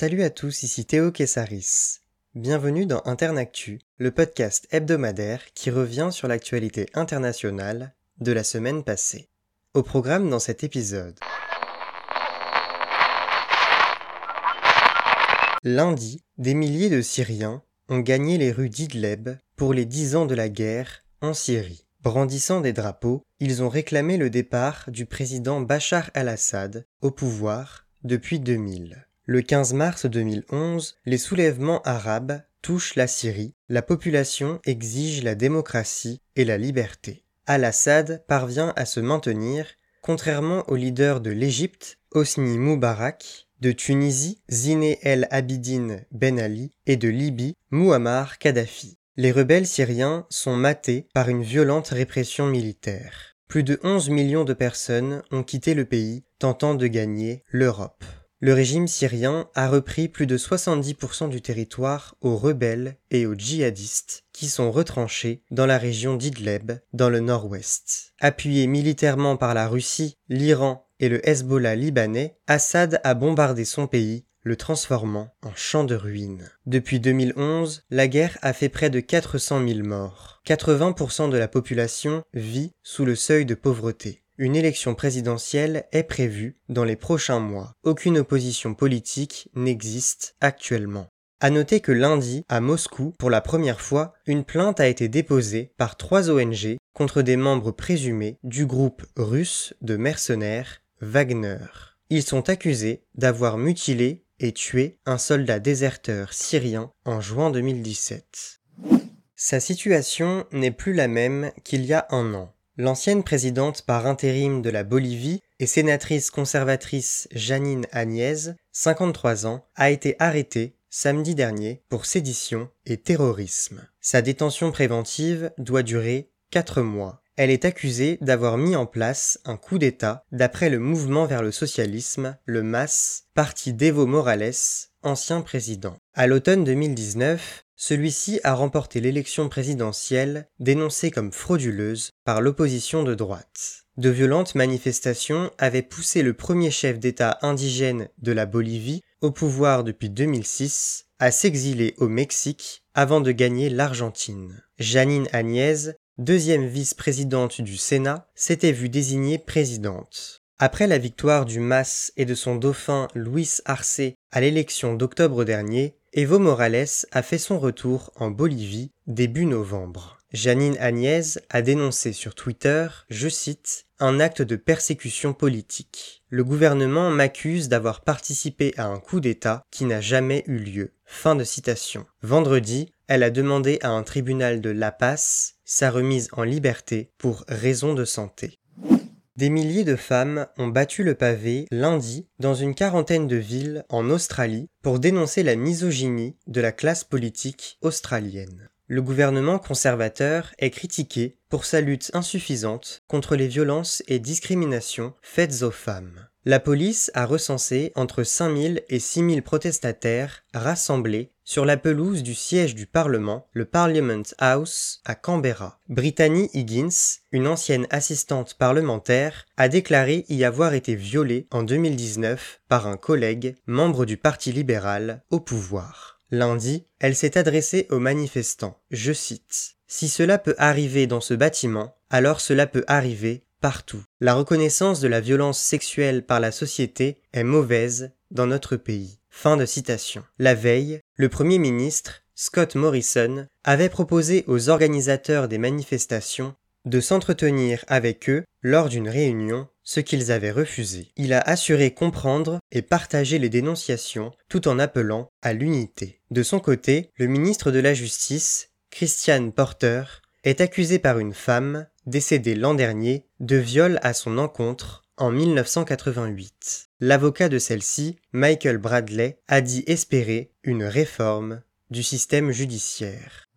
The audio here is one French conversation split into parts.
Salut à tous, ici Théo Kessaris. Bienvenue dans Internactu, le podcast hebdomadaire qui revient sur l'actualité internationale de la semaine passée. Au programme dans cet épisode. Lundi, des milliers de Syriens ont gagné les rues d'Idleb pour les dix ans de la guerre en Syrie. Brandissant des drapeaux, ils ont réclamé le départ du président Bachar al-Assad au pouvoir depuis 2000. Le 15 mars 2011, les soulèvements arabes touchent la Syrie, la population exige la démocratie et la liberté. Al-Assad parvient à se maintenir, contrairement aux leaders de l'Égypte, Hosni Moubarak, de Tunisie, Zine El Abidine Ben Ali et de Libye, Muammar Kadhafi. Les rebelles syriens sont matés par une violente répression militaire. Plus de 11 millions de personnes ont quitté le pays tentant de gagner l'Europe. Le régime syrien a repris plus de 70% du territoire aux rebelles et aux djihadistes qui sont retranchés dans la région d'Idleb, dans le nord-ouest. Appuyé militairement par la Russie, l'Iran et le Hezbollah libanais, Assad a bombardé son pays le transformant en champ de ruines. Depuis 2011, la guerre a fait près de 400 000 morts. 80% de la population vit sous le seuil de pauvreté. Une élection présidentielle est prévue dans les prochains mois. Aucune opposition politique n'existe actuellement. À noter que lundi, à Moscou, pour la première fois, une plainte a été déposée par trois ONG contre des membres présumés du groupe russe de mercenaires Wagner. Ils sont accusés d'avoir mutilé et tué un soldat déserteur syrien en juin 2017. Sa situation n'est plus la même qu'il y a un an. L'ancienne présidente par intérim de la Bolivie et sénatrice conservatrice Janine Agnès, 53 ans, a été arrêtée samedi dernier pour sédition et terrorisme. Sa détention préventive doit durer 4 mois. Elle est accusée d'avoir mis en place un coup d'État d'après le mouvement vers le socialisme, le MAS, parti d'Evo Morales, ancien président. À l'automne 2019, celui-ci a remporté l'élection présidentielle dénoncée comme frauduleuse par l'opposition de droite. De violentes manifestations avaient poussé le premier chef d'État indigène de la Bolivie, au pouvoir depuis 2006, à s'exiler au Mexique avant de gagner l'Argentine. Janine Agnès, deuxième vice-présidente du Sénat, s'était vue désignée présidente. Après la victoire du MAS et de son dauphin Luis Arce à l'élection d'octobre dernier, Evo Morales a fait son retour en Bolivie début novembre. Janine Agnès a dénoncé sur Twitter, je cite, un acte de persécution politique. Le gouvernement m'accuse d'avoir participé à un coup d'État qui n'a jamais eu lieu. Fin de citation. Vendredi, elle a demandé à un tribunal de La Paz sa remise en liberté pour raison de santé. Des milliers de femmes ont battu le pavé lundi dans une quarantaine de villes en Australie pour dénoncer la misogynie de la classe politique australienne. Le gouvernement conservateur est critiqué pour sa lutte insuffisante contre les violences et discriminations faites aux femmes. La police a recensé entre 5000 et 6000 protestataires rassemblés sur la pelouse du siège du Parlement, le Parliament House, à Canberra. Brittany Higgins, une ancienne assistante parlementaire, a déclaré y avoir été violée en 2019 par un collègue, membre du Parti libéral, au pouvoir. Lundi, elle s'est adressée aux manifestants. Je cite. Si cela peut arriver dans ce bâtiment, alors cela peut arriver partout. La reconnaissance de la violence sexuelle par la société est mauvaise dans notre pays. Fin de citation. La veille, le Premier ministre, Scott Morrison, avait proposé aux organisateurs des manifestations de s'entretenir avec eux lors d'une réunion, ce qu'ils avaient refusé. Il a assuré comprendre et partager les dénonciations tout en appelant à l'unité. De son côté, le ministre de la Justice, Christian Porter, est accusé par une femme, décédée l'an dernier, de viol à son encontre en 1988. L'avocat de celle-ci, Michael Bradley, a dit espérer une réforme du système judiciaire.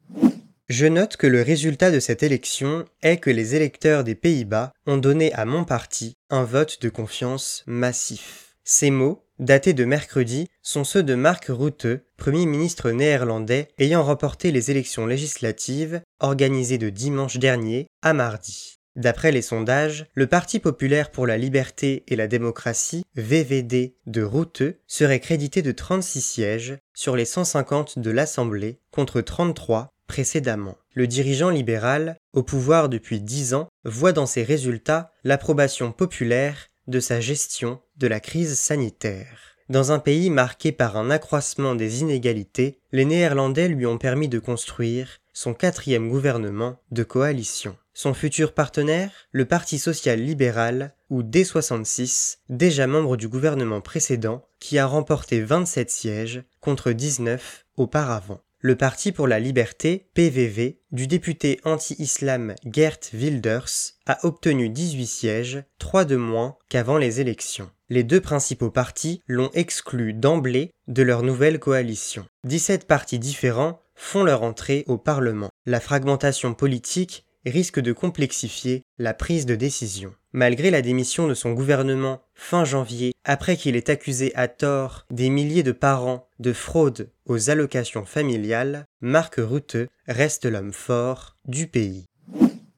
Je note que le résultat de cette élection est que les électeurs des Pays-Bas ont donné à mon parti un vote de confiance massif. Ces mots, datés de mercredi, sont ceux de Mark Rutte, Premier ministre néerlandais ayant remporté les élections législatives organisées de dimanche dernier à mardi. D'après les sondages, le Parti populaire pour la liberté et la démocratie, VVD, de Routeux, serait crédité de 36 sièges sur les 150 de l'Assemblée contre 33 précédemment. Le dirigeant libéral, au pouvoir depuis 10 ans, voit dans ses résultats l'approbation populaire de sa gestion de la crise sanitaire. Dans un pays marqué par un accroissement des inégalités, les Néerlandais lui ont permis de construire son quatrième gouvernement de coalition. Son futur partenaire, le Parti social libéral, ou D66, déjà membre du gouvernement précédent, qui a remporté 27 sièges contre 19 auparavant. Le Parti pour la liberté, PVV, du député anti-islam Gert Wilders, a obtenu 18 sièges, 3 de moins qu'avant les élections. Les deux principaux partis l'ont exclu d'emblée de leur nouvelle coalition. 17 partis différents font leur entrée au Parlement. La fragmentation politique risque de complexifier la prise de décision. Malgré la démission de son gouvernement fin janvier, après qu'il ait accusé à tort des milliers de parents de fraude aux allocations familiales, Marc Rutte reste l'homme fort du pays.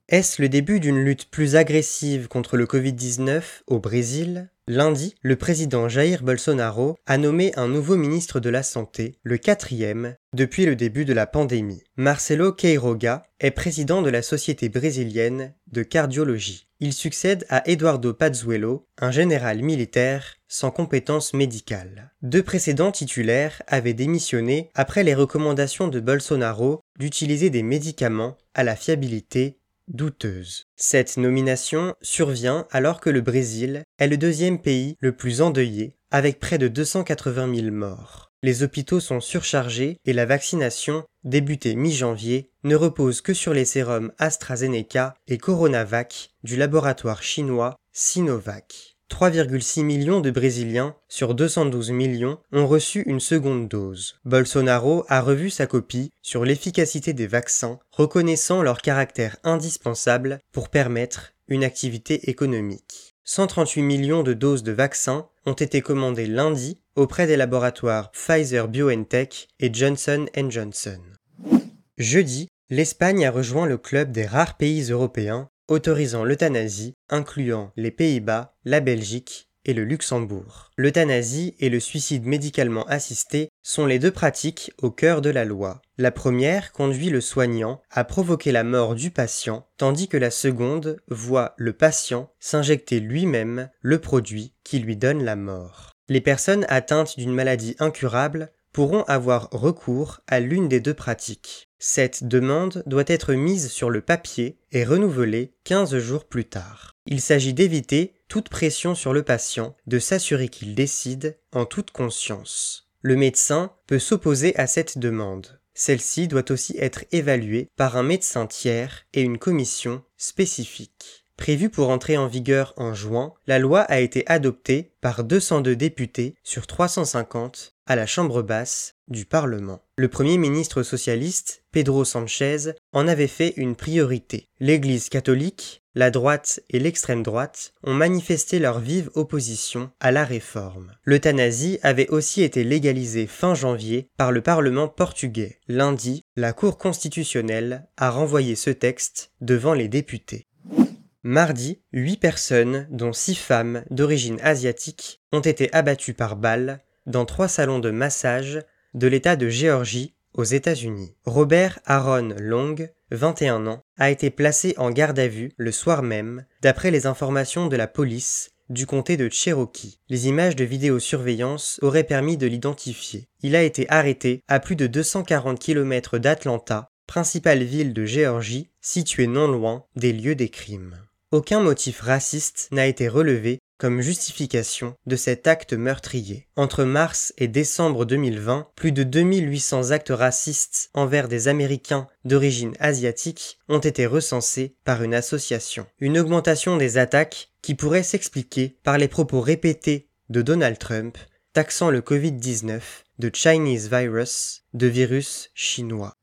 Est-ce le début d'une lutte plus agressive contre le Covid-19 au Brésil? Lundi, le président Jair Bolsonaro a nommé un nouveau ministre de la Santé, le quatrième, depuis le début de la pandémie. Marcelo Queiroga est président de la Société brésilienne de cardiologie. Il succède à Eduardo Pazuello, un général militaire sans compétences médicales. Deux précédents titulaires avaient démissionné après les recommandations de Bolsonaro d'utiliser des médicaments à la fiabilité douteuse. Cette nomination survient alors que le Brésil est le deuxième pays le plus endeuillé, avec près de 280 000 morts. Les hôpitaux sont surchargés et la vaccination, débutée mi-janvier, ne repose que sur les sérums AstraZeneca et Coronavac du laboratoire chinois Sinovac. 3,6 millions de Brésiliens sur 212 millions ont reçu une seconde dose. Bolsonaro a revu sa copie sur l'efficacité des vaccins, reconnaissant leur caractère indispensable pour permettre une activité économique. 138 millions de doses de vaccins ont été commandées lundi auprès des laboratoires Pfizer BioNTech et Johnson Johnson. Jeudi, l'Espagne a rejoint le club des rares pays européens autorisant l'euthanasie, incluant les Pays-Bas, la Belgique et le Luxembourg. L'euthanasie et le suicide médicalement assisté sont les deux pratiques au cœur de la loi. La première conduit le soignant à provoquer la mort du patient, tandis que la seconde voit le patient s'injecter lui-même le produit qui lui donne la mort. Les personnes atteintes d'une maladie incurable pourront avoir recours à l'une des deux pratiques. Cette demande doit être mise sur le papier et renouvelée 15 jours plus tard. Il s'agit d'éviter toute pression sur le patient, de s'assurer qu'il décide en toute conscience. Le médecin peut s'opposer à cette demande. Celle-ci doit aussi être évaluée par un médecin tiers et une commission spécifique. Prévue pour entrer en vigueur en juin, la loi a été adoptée par 202 députés sur 350 à la Chambre basse du Parlement. Le Premier ministre socialiste, Pedro Sanchez, en avait fait une priorité. L'Église catholique, la droite et l'extrême droite ont manifesté leur vive opposition à la réforme. L'euthanasie avait aussi été légalisée fin janvier par le Parlement portugais. Lundi, la Cour constitutionnelle a renvoyé ce texte devant les députés. Mardi, huit personnes, dont six femmes d'origine asiatique, ont été abattues par balles dans trois salons de massage de l'État de Géorgie aux États-Unis. Robert Aaron Long, 21 ans, a été placé en garde à vue le soir même, d'après les informations de la police du comté de Cherokee. Les images de vidéosurveillance auraient permis de l'identifier. Il a été arrêté à plus de 240 km d'Atlanta, principale ville de Géorgie, située non loin des lieux des crimes. Aucun motif raciste n'a été relevé comme justification de cet acte meurtrier. Entre mars et décembre 2020, plus de 2800 actes racistes envers des Américains d'origine asiatique ont été recensés par une association. Une augmentation des attaques qui pourrait s'expliquer par les propos répétés de Donald Trump taxant le Covid-19 de Chinese virus, de virus chinois.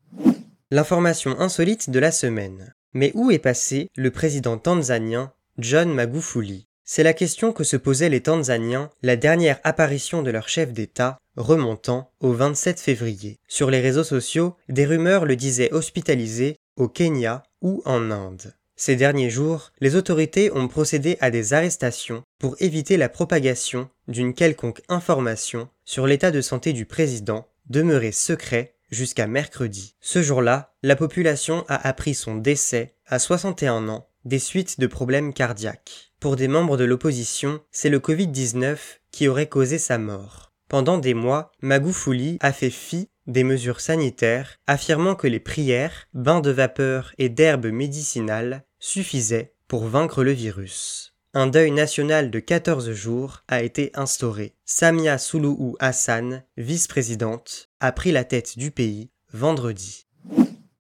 L'information insolite de la semaine. Mais où est passé le président tanzanien John Magufuli? C'est la question que se posaient les Tanzaniens la dernière apparition de leur chef d'État remontant au 27 février. Sur les réseaux sociaux, des rumeurs le disaient hospitalisé au Kenya ou en Inde. Ces derniers jours, les autorités ont procédé à des arrestations pour éviter la propagation d'une quelconque information sur l'état de santé du président, demeuré secret jusqu'à mercredi. Ce jour-là, la population a appris son décès à 61 ans des suites de problèmes cardiaques. Pour des membres de l'opposition, c'est le Covid-19 qui aurait causé sa mort. Pendant des mois, Magoufouli a fait fi des mesures sanitaires, affirmant que les prières, bains de vapeur et d'herbes médicinales suffisaient pour vaincre le virus. Un deuil national de 14 jours a été instauré. Samia Suluhu Hassan, vice-présidente, a pris la tête du pays vendredi.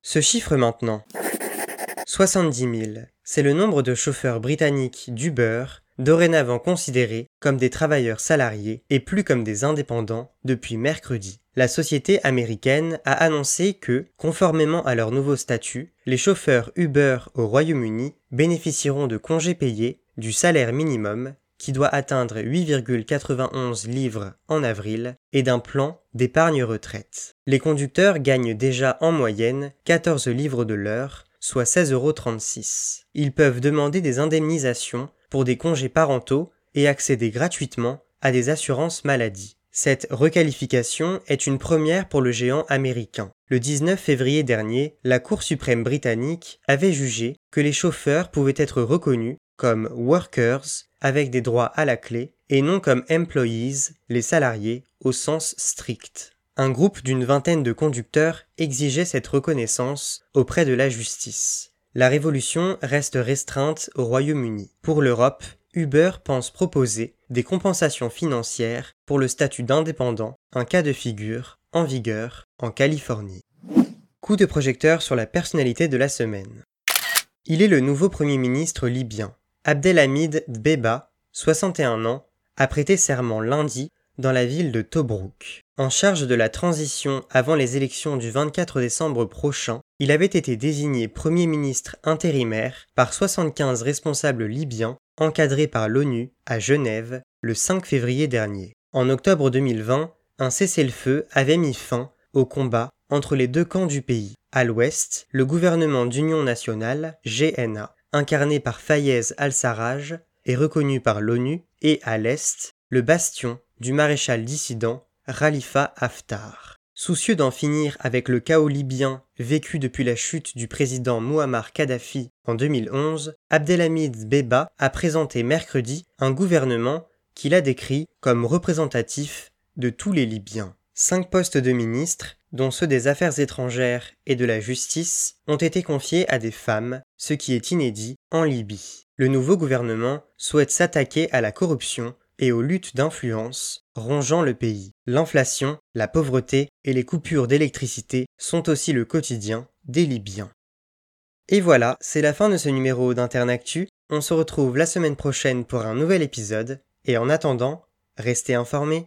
Ce chiffre maintenant. 70 000. C'est le nombre de chauffeurs britanniques d'Uber dorénavant considérés comme des travailleurs salariés et plus comme des indépendants depuis mercredi. La société américaine a annoncé que, conformément à leur nouveau statut, les chauffeurs Uber au Royaume-Uni bénéficieront de congés payés, du salaire minimum, qui doit atteindre 8,91 livres en avril, et d'un plan d'épargne retraite. Les conducteurs gagnent déjà en moyenne 14 livres de l'heure, soit 16,36 euros. Ils peuvent demander des indemnisations pour des congés parentaux et accéder gratuitement à des assurances maladie. Cette requalification est une première pour le géant américain. Le 19 février dernier, la Cour suprême britannique avait jugé que les chauffeurs pouvaient être reconnus comme workers avec des droits à la clé et non comme employees, les salariés, au sens strict. Un groupe d'une vingtaine de conducteurs exigeait cette reconnaissance auprès de la justice. La révolution reste restreinte au Royaume-Uni. Pour l'Europe, Uber pense proposer des compensations financières pour le statut d'indépendant, un cas de figure en vigueur en Californie. Coup de projecteur sur la personnalité de la semaine. Il est le nouveau Premier ministre libyen. Abdelhamid Dbeba, 61 ans, a prêté serment lundi dans la ville de Tobruk. En charge de la transition avant les élections du 24 décembre prochain, il avait été désigné Premier ministre intérimaire par 75 responsables libyens encadrés par l'ONU à Genève le 5 février dernier. En octobre 2020, un cessez-le-feu avait mis fin au combat entre les deux camps du pays. À l'ouest, le gouvernement d'union nationale, GNA, incarné par Fayez al-Sarraj, est reconnu par l'ONU, et à l'est, le bastion du maréchal dissident Khalifa Haftar. Soucieux d'en finir avec le chaos libyen vécu depuis la chute du président Muammar Kadhafi en 2011, Abdelhamid Beba a présenté mercredi un gouvernement qu'il a décrit comme représentatif de tous les Libyens. Cinq postes de ministres, dont ceux des Affaires étrangères et de la justice, ont été confiés à des femmes, ce qui est inédit en Libye. Le nouveau gouvernement souhaite s'attaquer à la corruption et aux luttes d'influence rongeant le pays. L'inflation, la pauvreté et les coupures d'électricité sont aussi le quotidien des Libyens. Et voilà, c'est la fin de ce numéro d'Internactu. On se retrouve la semaine prochaine pour un nouvel épisode, et en attendant, restez informés.